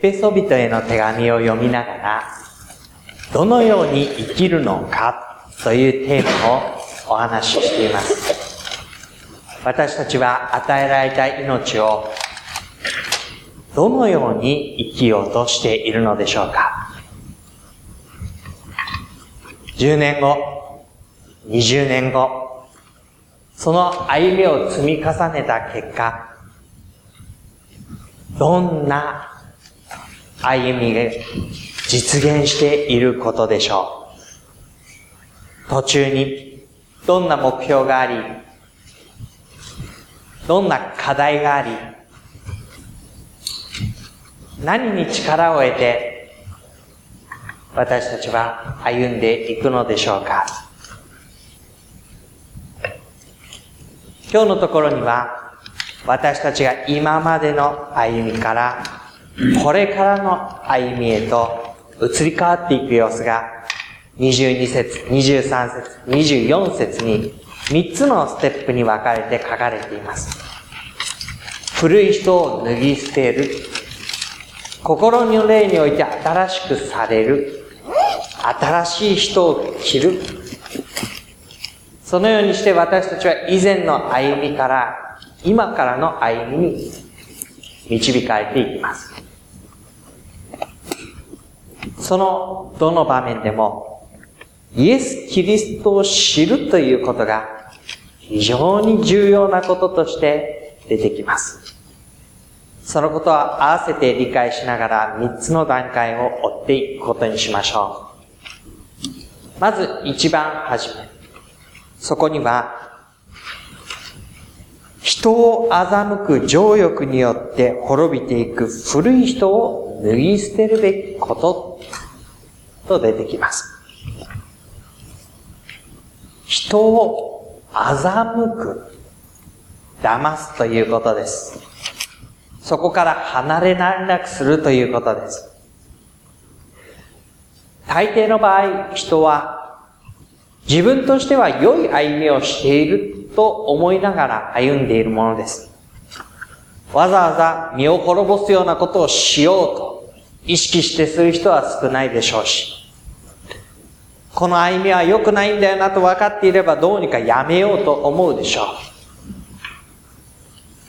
ペソ人への手紙を読みながら、どのように生きるのかというテーマをお話ししています。私たちは与えられた命をどのように生きようとしているのでしょうか ?10 年後、20年後、その歩みを積み重ねた結果、どんな歩みが実現していることでしょう。途中にどんな目標があり、どんな課題があり、何に力を得て私たちは歩んでいくのでしょうか。今日のところには私たちが今までの歩みからこれからの歩みへと移り変わっていく様子が22節、23節、24節に3つのステップに分かれて書かれています。古い人を脱ぎ捨てる。心の霊において新しくされる。新しい人を着る。そのようにして私たちは以前の歩みから今からの歩みに導かれていきます。そのどの場面でも、イエス・キリストを知るということが非常に重要なこととして出てきます。そのことは合わせて理解しながら3つの段階を追っていくことにしましょう。まず一番初め。そこには、人を欺く情欲によって滅びていく古い人を脱ぎ捨てるべきことと出てきます。人を欺く、騙すということです。そこから離れられなくするということです。大抵の場合、人は自分としては良い歩みをしていると思いながら歩んでいるものです。わざわざ身を滅ぼすようなことをしようと意識してする人は少ないでしょうし、この歩みは良くないんだよなと分かっていればどうにかやめようと思うでしょう。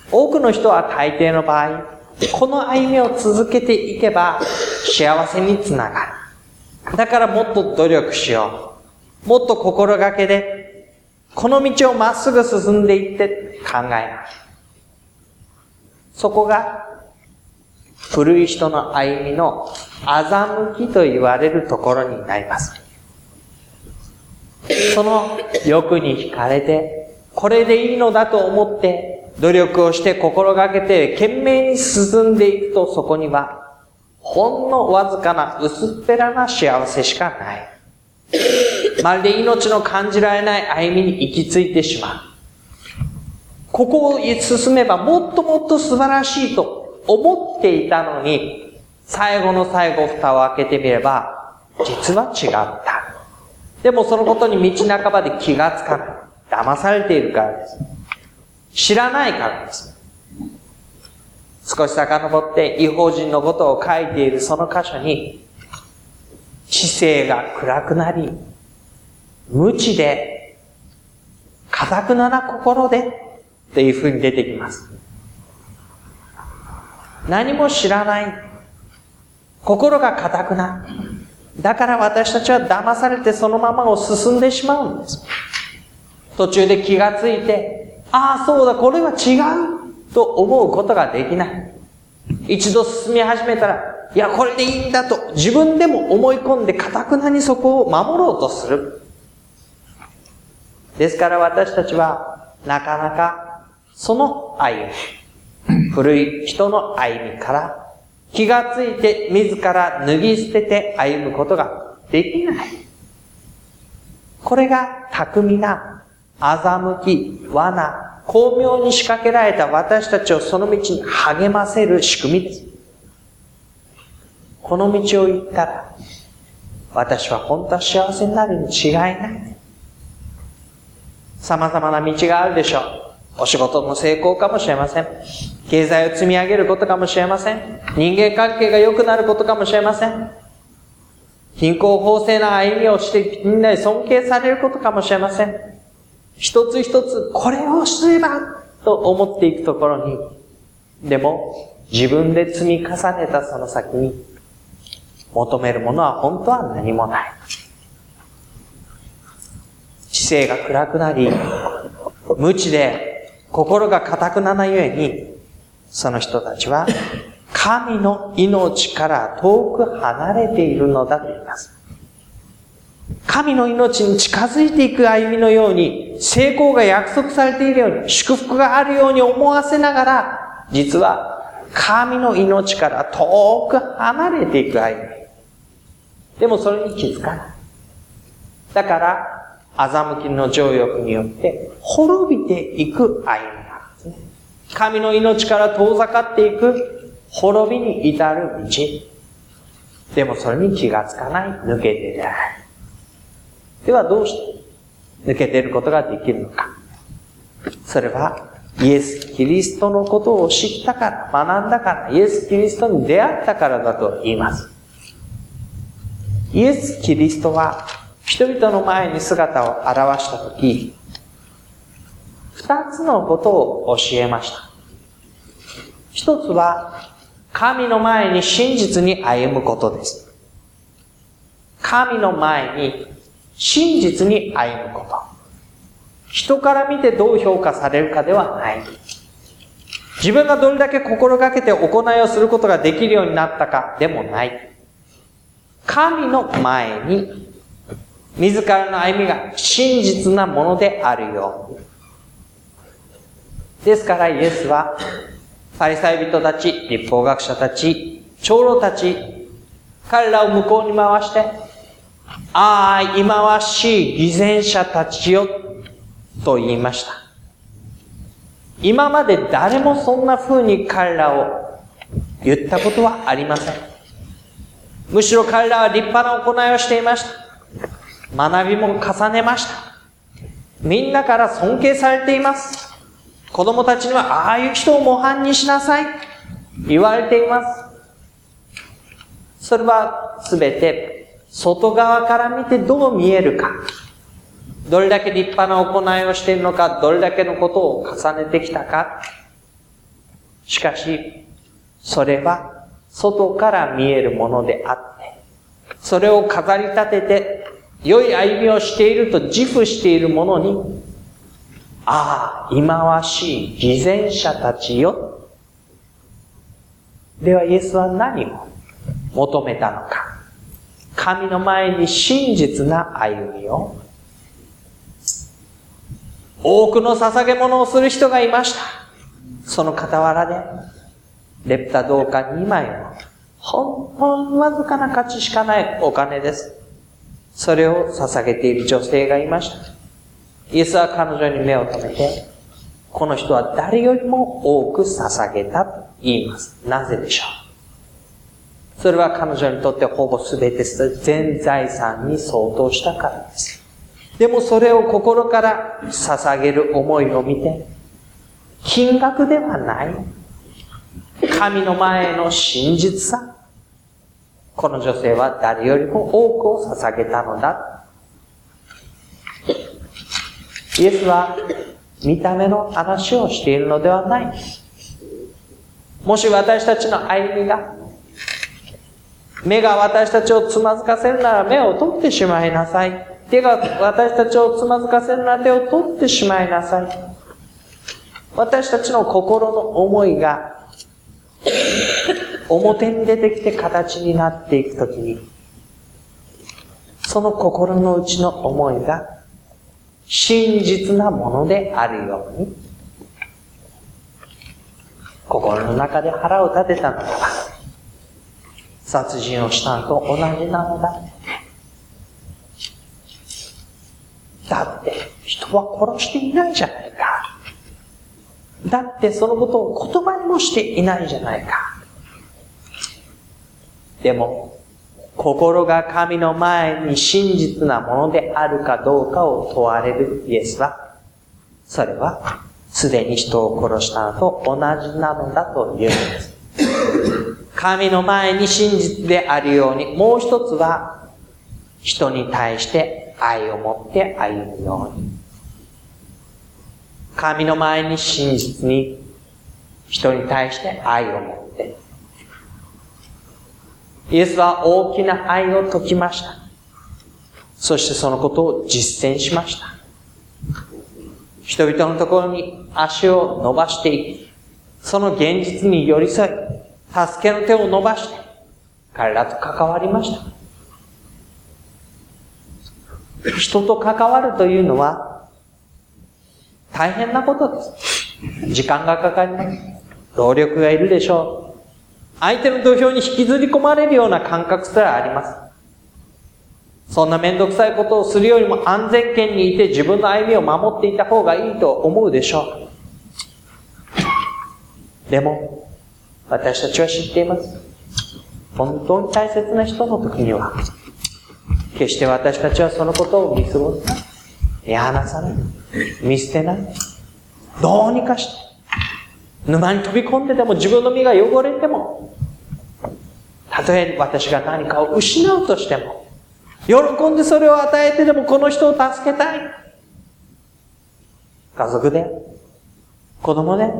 多くの人は大抵の場合、この歩みを続けていけば幸せにつながる。だからもっと努力しよう。もっと心がけで、この道をまっすぐ進んでいって考えます。そこが古い人の歩みの欺きと言われるところになります。その欲に惹かれて、これでいいのだと思って、努力をして心がけて懸命に進んでいくとそこには、ほんのわずかな薄っぺらな幸せしかない。まるで命の感じられない歩みに行き着いてしまう。ここを進めばもっともっと素晴らしいと思っていたのに、最後の最後蓋を開けてみれば、実は違った。でもそのことに道半ばで気がつかない。騙されているからです。知らないからです。少し遡って違法人のことを書いているその箇所に、知性が暗くなり、無知で、堅くなな心で、っていう風に出てきます。何も知らない。心が堅くな。だから私たちは騙されてそのままを進んでしまうんです。途中で気がついて、ああ、そうだ、これは違うと思うことができない。一度進み始めたら、いや、これでいいんだと自分でも思い込んで堅くなにそこを守ろうとする。ですから私たちは、なかなかその歩み、古い人の歩みから気がついて自ら脱ぎ捨てて歩むことができない。これが巧みな、欺き、罠、巧妙に仕掛けられた私たちをその道に励ませる仕組みです。この道を行ったら、私は本当は幸せになるに違いない。様々な道があるでしょう。お仕事の成功かもしれません。経済を積み上げることかもしれません。人間関係が良くなることかもしれません。貧困法制な歩みをしてみんなに尊敬されることかもしれません。一つ一つこれをすればと思っていくところに、でも自分で積み重ねたその先に求めるものは本当は何もない。知性が暗くなり、無知で心が固くならゆえに、その人たちは神の命から遠く離れているのだと言います。神の命に近づいていく歩みのように、成功が約束されているように、祝福があるように思わせながら、実は神の命から遠く離れていく歩み。でもそれに気づかない。だから、欺きの情欲によって滅びていく歩み。神の命から遠ざかっていく滅びに至る道。でもそれに気がつかない、抜けてない。ではどうして抜けてることができるのか。それは、イエス・キリストのことを知ったから、学んだから、イエス・キリストに出会ったからだと言います。イエス・キリストは人々の前に姿を現したとき、二つのことを教えました。一つは、神の前に真実に歩むことです。神の前に真実に歩むこと。人から見てどう評価されるかではない。自分がどれだけ心がけて行いをすることができるようになったかでもない。神の前に、自らの歩みが真実なものであるようですからイエスは、パリサイ人たち、立法学者たち、長老たち、彼らを向こうに回して、ああ、忌まわしい偽善者たちよ、と言いました。今まで誰もそんな風に彼らを言ったことはありません。むしろ彼らは立派な行いをしていました。学びも重ねました。みんなから尊敬されています。子供たちには、ああいう人を模範にしなさい。言われています。それはすべて、外側から見てどう見えるか。どれだけ立派な行いをしているのか、どれだけのことを重ねてきたか。しかし、それは外から見えるものであって、それを飾り立てて、良い歩みをしていると自負しているものに、ああ、忌まわしい偽善者たちよ。ではイエスは何を求めたのか。神の前に真実な歩みを。多くの捧げ物をする人がいました。その傍らで、レプタ銅貨2枚の、本当にわずかな価値しかないお金です。それを捧げている女性がいました。イエスは彼女に目を留めて、この人は誰よりも多く捧げたと言います。なぜでしょう？それは彼女にとってほぼ全て全財産に相当したからです。でもそれを心から捧げる思いを見て、金額ではない。神の前の真実さ。この女性は誰よりも多くを捧げたのだ。イエスは見た目の話をしているのではない。もし私たちの歩みが、目が私たちをつまずかせるなら目を取ってしまいなさい。手が私たちをつまずかせるなら手を取ってしまいなさい。私たちの心の思いが表に出てきて形になっていくときに、その心の内の思いが真実なものであるように、心の中で腹を立てたのならば、殺人をしたのと同じなのだ。だって、人は殺していないじゃないか。だってそのことを言葉にもしていないじゃないか。でも、心が神の前に真実なものであるかどうかを問われるイエスは、それは、すでに人を殺したのと同じなのだというのです。神の前に真実であるように、もう一つは、人に対して愛を持って歩むように。神の前に真実に、人に対して愛を持って。イエスは大きな愛を解きました。そしてそのことを実践しました。人々のところに足を伸ばしていき、その現実に寄り添い、助けの手を伸ばして、彼らと関わりました。人と関わるというのは、大変なことです。時間がかかります。労力がいるでしょう。相手の土俵に引きずり込まれるような感覚すらあります。そんなめんどくさいことをするよりも安全圏にいて自分の歩みを守っていた方がいいと思うでしょう。でも、私たちは知っています。本当に大切な人の時には、決して私たちはそのことを見過ごさない。見放さない。見捨てない。どうにかして、沼に飛び込んででも自分の身が汚れても、たとえ私が何かを失うとしても、喜んでそれを与えてでもこの人を助けたい。家族で、子供で、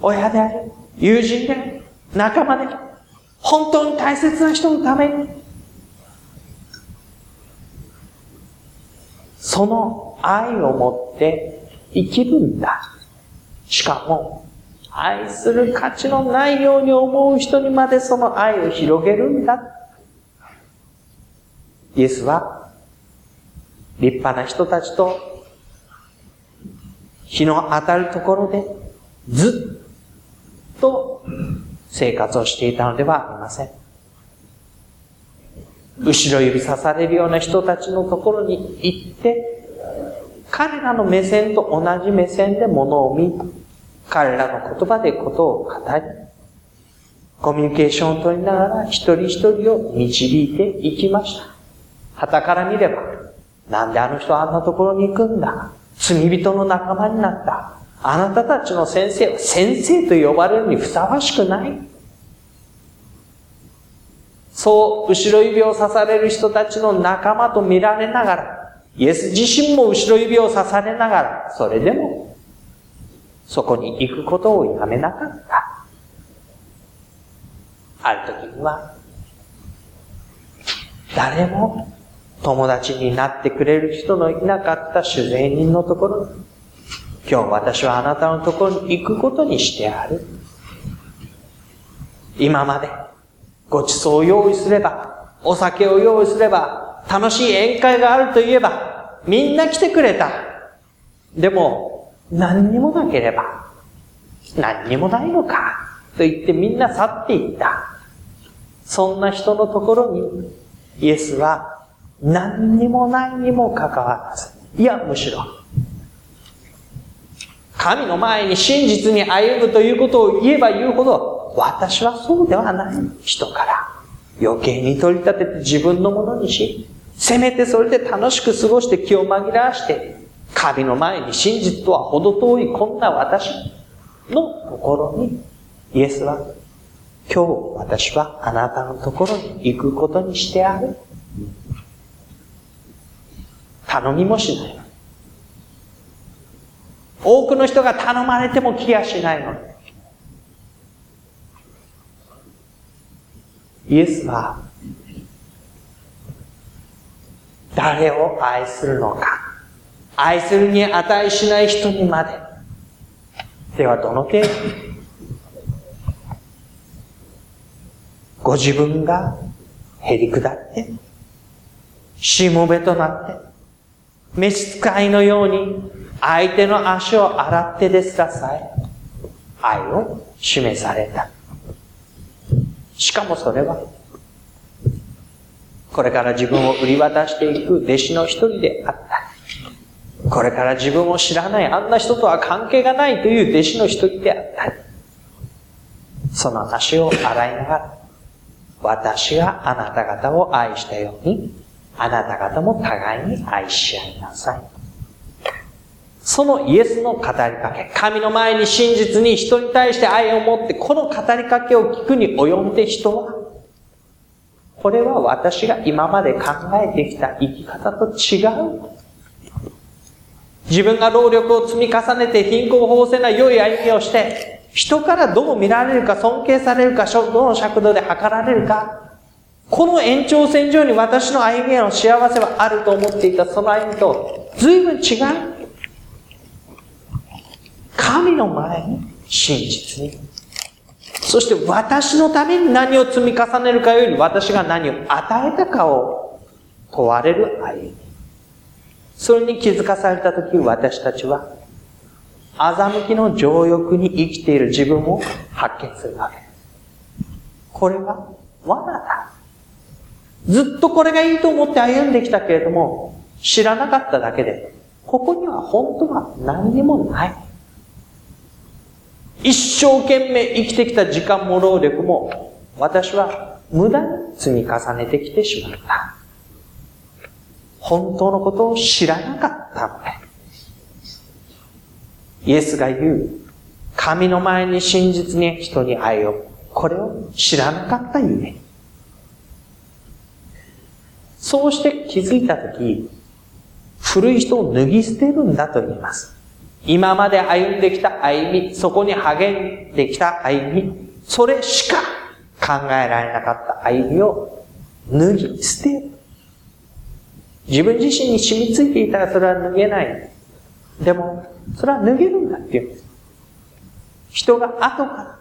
親である、友人で、仲間で、本当に大切な人のために、その愛を持って生きるんだ。しかも、愛する価値のないように思う人にまでその愛を広げるんだ。イエスは、立派な人たちと、日の当たるところで、ずっと生活をしていたのではありません。後ろ指さされるような人たちのところに行って、彼らの目線と同じ目線で物を見、彼らの言葉でことを語り、コミュニケーションを取りながら一人一人を導いていきました。旗から見れば、なんであの人あんなところに行くんだ罪人の仲間になった。あなたたちの先生は先生と呼ばれるにふさわしくない。そう、後ろ指を刺される人たちの仲間と見られながら、イエス自身も後ろ指を刺されながら、それでも、そこに行くことをやめなかった。ある時には、誰も友達になってくれる人のいなかった主税人のところに、今日私はあなたのところに行くことにしてある。今までご馳走を用意すれば、お酒を用意すれば、楽しい宴会があると言えば、みんな来てくれた。でも、何にもなければ、何にもないのか、と言ってみんな去っていった。そんな人のところに、イエスは何にもないにもかかわらず、いや、むしろ、神の前に真実に歩むということを言えば言うほど、私はそうではない人から余計に取り立てて自分のものにし、せめてそれで楽しく過ごして気を紛らわして、神の前に真実とは程遠いこんな私のところに、イエスは、今日私はあなたのところに行くことにしてある。頼みもしない。多くの人が頼まれても来やしないの。イエスは誰を愛するのか愛するに値しない人にまでではどの程度？ご自分がへり下ってしもべとなって召使いのように相手の足を洗ってですらさえ愛を示された。しかもそれは、これから自分を売り渡していく弟子の一人であった。これから自分を知らない、あんな人とは関係がないという弟子の一人であった。その足を洗いながら、私があなた方を愛したように、あなた方も互いに愛し合いなさい。そのイエスの語りかけ、神の前に真実に人に対して愛を持って、この語りかけを聞くに及んで人は、これは私が今まで考えてきた生き方と違う。自分が労力を積み重ねて貧困法制な良い歩みをして、人からどう見られるか、尊敬されるか、どの尺度で測られるか、この延長線上に私の歩みへの幸せはあると思っていたその歩みと、随分違う。神の前に真実に。そして私のために何を積み重ねるかより私が何を与えたかを問われる歩み。それに気づかされたとき私たちは欺きの情欲に生きている自分を発見するわけです。これは罠だ。ずっとこれがいいと思って歩んできたけれども、知らなかっただけで、ここには本当は何にもない。一生懸命生きてきた時間も労力も、私は無駄に積み重ねてきてしまった。本当のことを知らなかったので。イエスが言う、神の前に真実に人に愛を、これを知らなかったゆえ。そうして気づいたとき、古い人を脱ぎ捨てるんだと言います。今まで歩んできた歩み、そこに励んできた歩み、それしか考えられなかった歩みを脱ぎ捨てる。自分自身に染みついていたらそれは脱げない。でも、それは脱げるんだっていうんです。人が後から、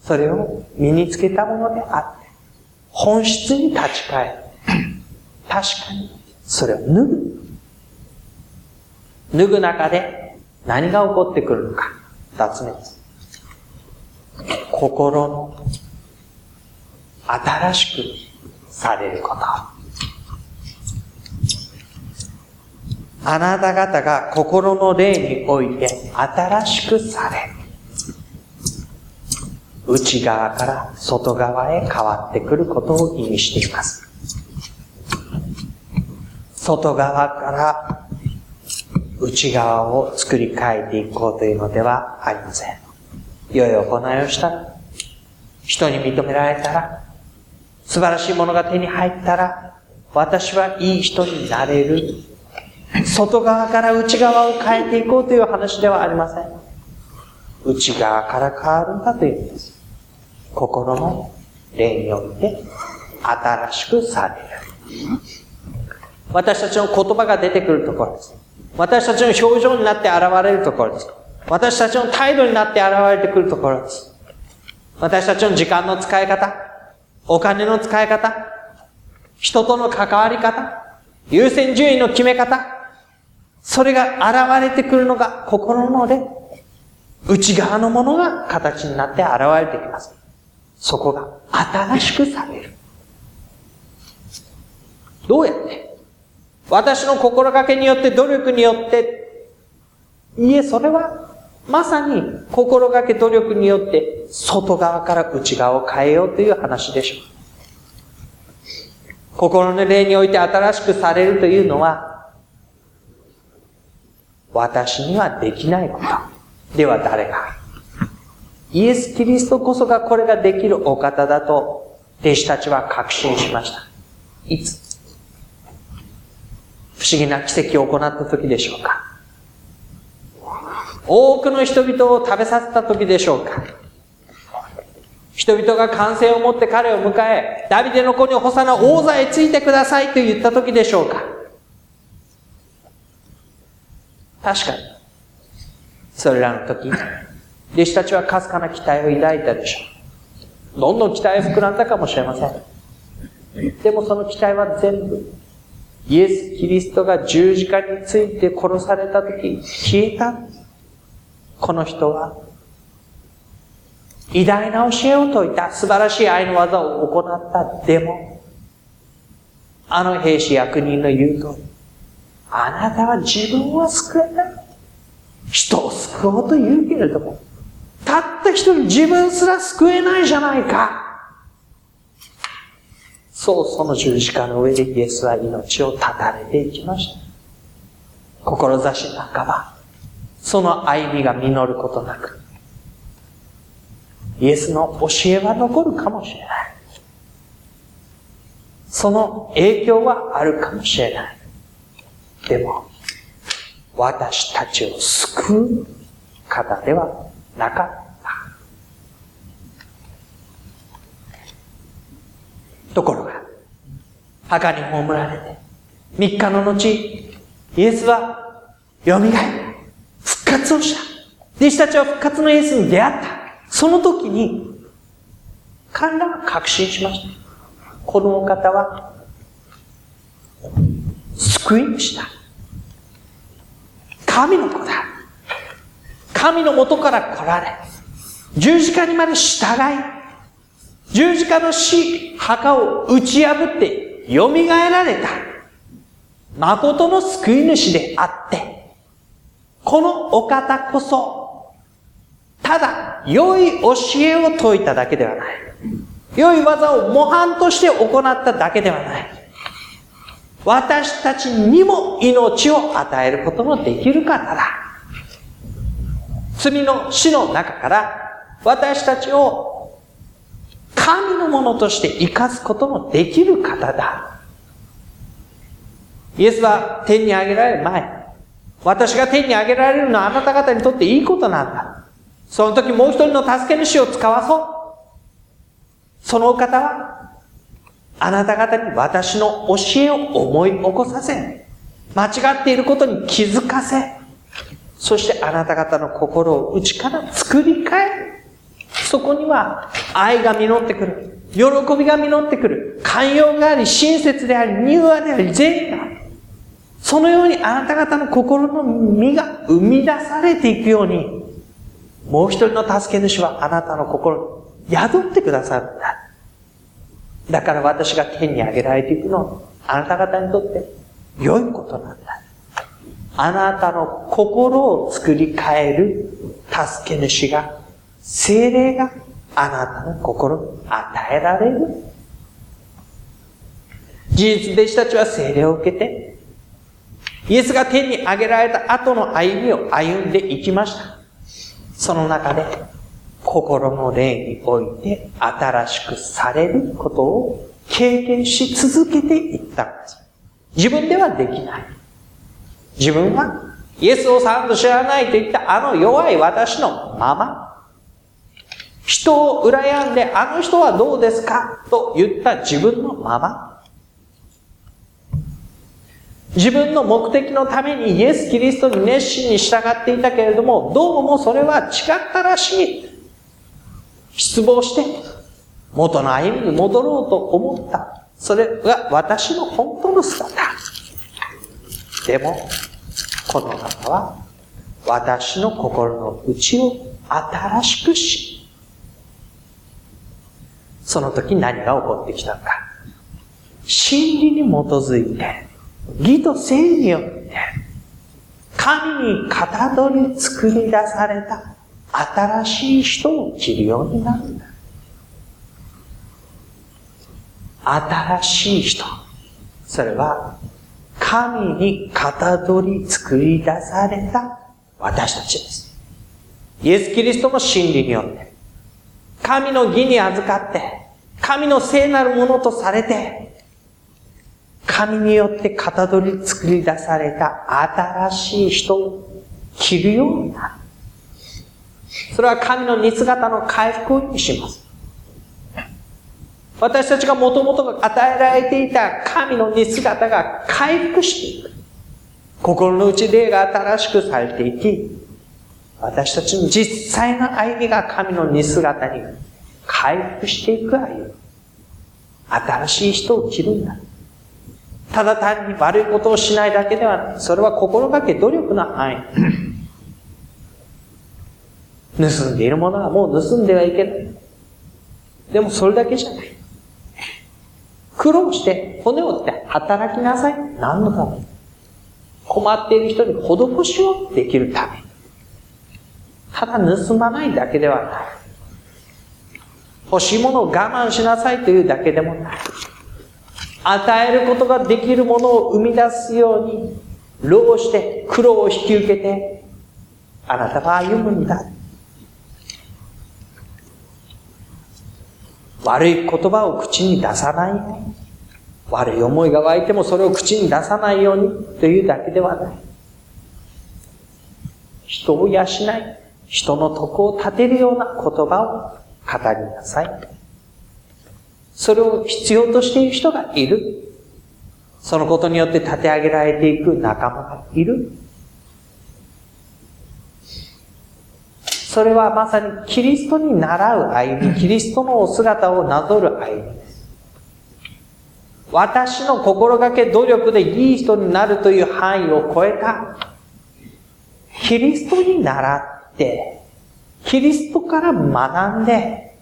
それを身につけたものであって、本質に立ち返る。確かに、それを脱ぐ。脱ぐ中で何が起こってくるのか。二つ目です。心の新しくされること。あなた方が心の霊において新しくされ、内側から外側へ変わってくることを意味しています。外側から内側を作り変えていこうというのではありません。良い行いをしたら、人に認められたら、素晴らしいものが手に入ったら、私はいい人になれる。外側から内側を変えていこうという話ではありません。内側から変わるんだというんです。心の霊において新しくされる。私たちの言葉が出てくるところです。私たちの表情になって現れるところです。私たちの態度になって現れてくるところです。私たちの時間の使い方、お金の使い方、人との関わり方、優先順位の決め方、それが現れてくるのが心ので、内側のものが形になって現れてきます。そこが新しくされる。どうやって？私の心がけによって、努力によって、いえ、それは、まさに心がけ努力によって、外側から内側を変えようという話でしょう。心の霊において新しくされるというのは、私にはできないこと。では誰がイエス・キリストこそがこれができるお方だと、弟子たちは確信しました。いつ？不思議な奇跡を行った時でしょうか。多くの人々を食べさせた時でしょうか。人々が歓声を持って彼を迎え、ダビデの子にホサナ王座へついてくださいと言った時でしょうか。確かに。それらの時、弟子たちはかすかな期待を抱いたでしょう。どんどん期待を膨らんだかもしれません。でもその期待は全部イエス・キリストが十字架について殺された時、消えた。この人は、偉大な教えを説いた素晴らしい愛の技を行った。でも、あの兵士役人の言う通り、あなたは自分は救えない。人を救おうと言うけれども、たった一人自分すら救えないじゃないか。そう、その十字架の上でイエスは命を絶たれていきました。志半ば、その歩みが実ることなく、イエスの教えは残るかもしれない。その影響はあるかもしれない。でも、私たちを救う方ではなかった。ところが、墓に葬られて、3日の後、イエスは蘇り、復活をした。弟子たちは復活のイエスに出会った。その時に、彼らは確信しました。このお方は、救い主だ。神の子だ。神の元から来られ、十字架にまで従い、十字架の死、墓を打ち破って蘇られた。誠の救い主であって、このお方こそ、ただ、良い教えを説いただけではない。良い技を模範として行っただけではない。私たちにも命を与えることのできる方だ。罪の死の中から私たちを神のものとして生かすことのできる方だ。イエスは天に上げられる前、私が天に上げられるのはあなた方にとっていいことなんだ。その時もう一人の助け主を使わそう。その方はあなた方に私の教えを思い起こさせ、間違っていることに気づかせ、そしてあなた方の心を内から作り変える。そこには愛が実ってくる。喜びが実ってくる。寛容があり、親切であり、柔和であり、善意がある。そのようにあなた方の心の実が生み出されていくように、もう一人の助け主はあなたの心に宿ってくださるんだ。だから私が天に上げられていくのは、あなた方にとって良いことなんだ。あなたの心を作り変える助け主が、精霊があなたの心に与えられる。事実弟子たちは精霊を受けて、イエスが天に上げられた後の歩みを歩んでいきました。その中で、心の霊において新しくされることを経験し続けていったんです。自分ではできない。自分はイエスをさんと知らないと言ったあの弱い私のまま、人を羨んであの人はどうですかと言った自分のまま、自分の目的のためにイエス・キリストに熱心に従っていたけれども、どうもそれは違ったらしい。失望して、元の歩みに戻ろうと思った。それが私の本当の姿。でも、この方は、私の心の内を新しくし、その時何が起こってきたのか。真理に基づいて、義と正によって、神に型取り作り出された新しい人を着るようになるんだ。新しい人。それは、神に型取り作り出された私たちです。イエス・キリストの真理によって、神の義に預かって、神の聖なるものとされて、神によって型取り作り出された新しい人を着るようになる。それは神の似姿の回復を意味します。私たちがもともと与えられていた神の似姿が回復していく。心の内霊が新しくされていき、私たちの実際の歩みが神の似姿に回復していく歩み。新しい人を着るんだ。ただ単に悪いことをしないだけではない。それは心がけ努力の範囲。盗んでいるものはもう盗んではいけない。でもそれだけじゃない。苦労して骨を折って働きなさい。何のために困っている人に施しをできるために。ただ盗まないだけではない。欲しいものを我慢しなさいというだけでもない。与えることができるものを生み出すように、労して苦労を引き受けて、あなたは歩むんだ。悪い言葉を口に出さない。悪い思いが湧いてもそれを口に出さないようにというだけではない。人を養い、人の徳を立てるような言葉を語りなさい。それを必要としている人がいる。そのことによって立て上げられていく仲間がいる。それはまさにキリストに習う歩み、キリストのお姿をなぞる歩みです。私の心がけ努力でいい人になるという範囲を超えた、キリストに習って、キリストから学んで、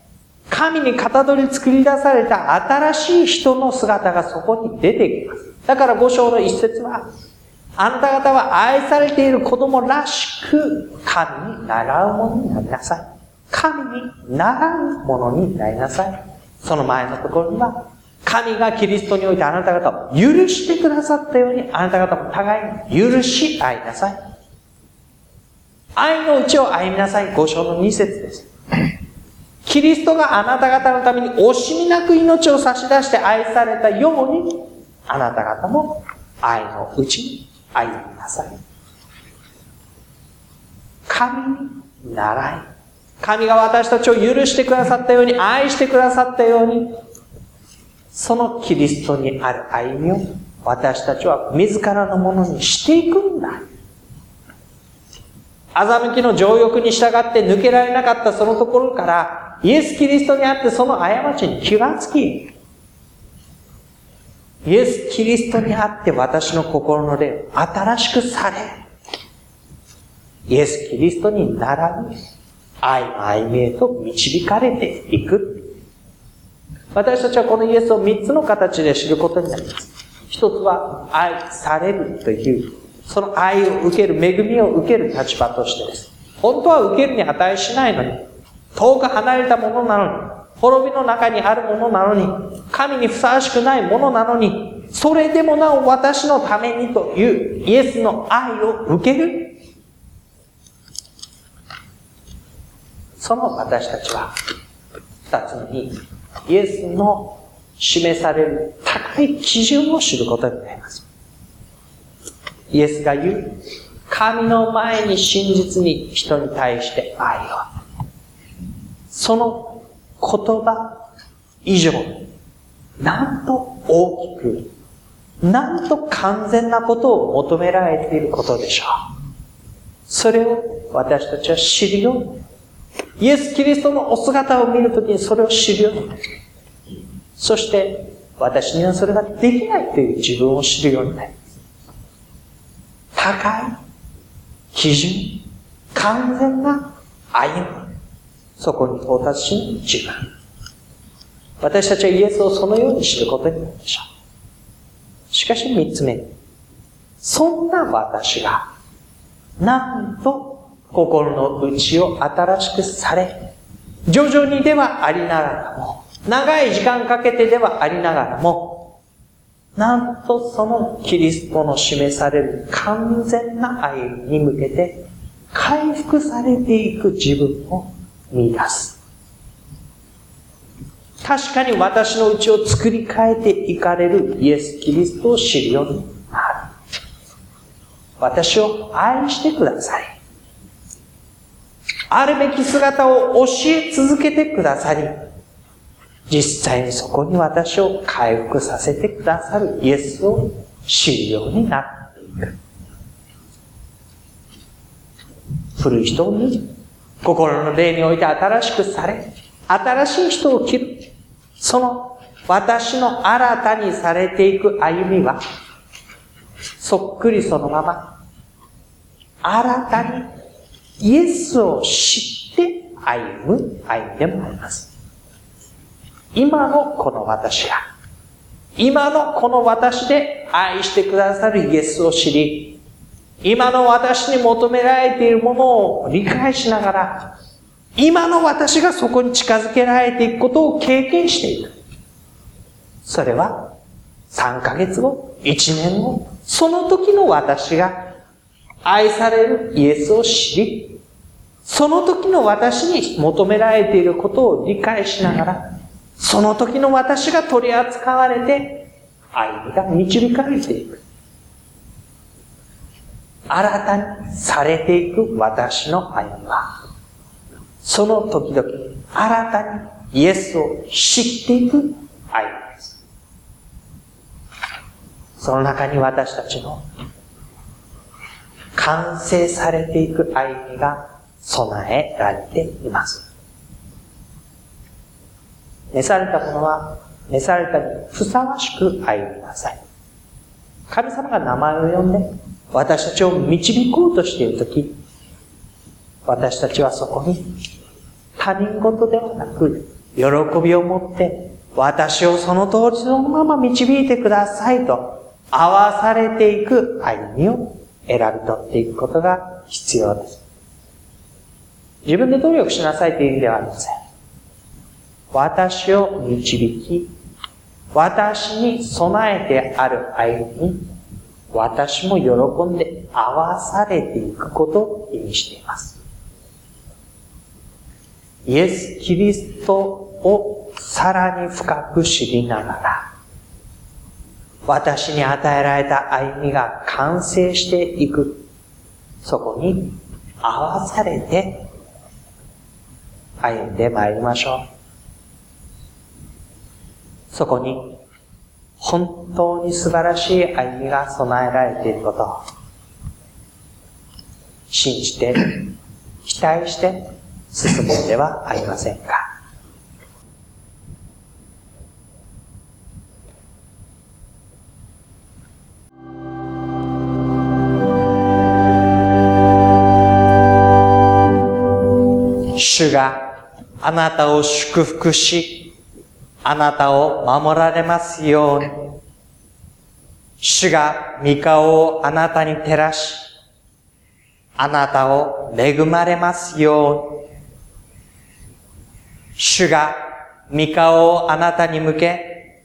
神に型取り作り出された新しい人の姿がそこに出てきます。だから五章の一節は、あなた方は愛されている子供らしく神に習うものになりなさい。神に習うものになりなさい。その前のところには、神がキリストにおいてあなた方を許してくださったように、あなた方も互いに許し合いなさい。愛のうちを歩みなさい。五章の二節です。キリストがあなた方のために惜しみなく命を差し出して愛されたように、あなた方も愛のうちに歩みなさい。神に習い。神が私たちを許してくださったように、愛してくださったように、そのキリストにある歩みを私たちは自らのものにしていくんだ。欺きの情欲に従って抜けられなかったそのところから、イエス・キリストにあってその過ちに気がつき、イエス・キリストにあって私の心の霊新しくされ、イエス・キリストに並び、愛の愛みへと導かれていく。私たちはこのイエスを三つの形で知ることになります。一つは愛されるという、その愛を受ける、恵みを受ける立場としてです。本当は受けるに値しないのに、遠く離れたものなのに、滅びの中にあるものなのに、神にふさわしくないものなのに、それでもなお私のためにというイエスの愛を受ける。その私たちは、二つ目に、イエスの示される高い基準を知ることになります。イエスが言う、神の前に真実に人に対して愛を。その言葉以上なんと大きく、なんと完全なことを求められていることでしょう。それを私たちは知るように。イエス・キリストのお姿を見るときにそれを知るように。そして、私にはそれができないという自分を知るようになります。高い基準、完全な歩み。そこに到達しない自分。私たちはイエスをそのように知ることになるでしょう。しかし三つ目。そんな私が、なんと心の内を新しくされ、徐々にではありながらも、長い時間かけてではありながらも、なんとそのキリストの示される完全な歩みに向けて、回復されていく自分を見出す。確かに私のうちを作り変えていかれるイエス・キリストを知るようになる。私を愛してください。あるべき姿を教え続けてくださり、実際にそこに私を回復させてくださるイエスを知るようになっていく。古い人を見る。心の霊において新しくされ、新しい人を切る。その私の新たにされていく歩みは、そっくりそのまま、新たにイエスを知って歩む歩みでもあります。今のこの私が、今のこの私で愛してくださるイエスを知り、今の私に求められているものを理解しながら、今の私がそこに近づけられていくことを経験していく。それは、3ヶ月後、1年後、その時の私が愛されるイエスを知り、その時の私に求められていることを理解しながら、その時の私が取り扱われて、愛が導かれていく。新たにされていく私の歩みは、その時々、新たにイエスを知っていく歩みです。その中に私たちの完成されていく歩みが備えられています。召された者は、召されたにふさわしく歩みなさい。神様が名前を呼んで、私たちを導こうとしているとき、私たちはそこに他人事ではなく、喜びを持って、私をその通りそのまま導いてくださいと、合わされていく歩みを選び取っていくことが必要です。自分で努力しなさいという意味ではありません。私を導き、私に備えてある歩みに、私も喜んで合わされていくことを意味しています。イエス・キリストをさらに深く知りながら、私に与えられた歩みが完成していく。そこに合わされて歩んで参りましょう。そこに本当に素晴らしい歩みが備えられていることを信じて、期待して進むのではありませんか。主があなたを祝福し、あなたを守られますように。主が御顔をあなたに照らし、あなたを恵まれますように。主が御顔をあなたに向け、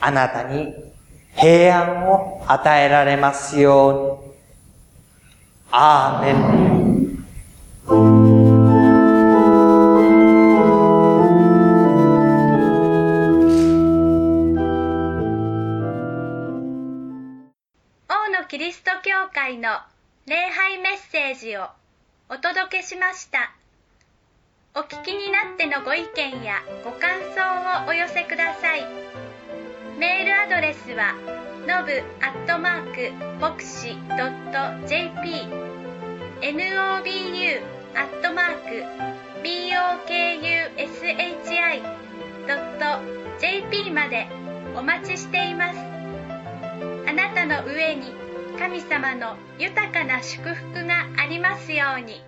あなたに平安を与えられますように。アーメン。の礼拝メッセージをお届けしました。お聞きになってのご意見やご感想をお寄せください。メールアドレスはのぶアットマーク牧師 .jp nobu アットマーク bokushi.jp までお待ちしています。あなたの上に神様の豊かな祝福がありますように。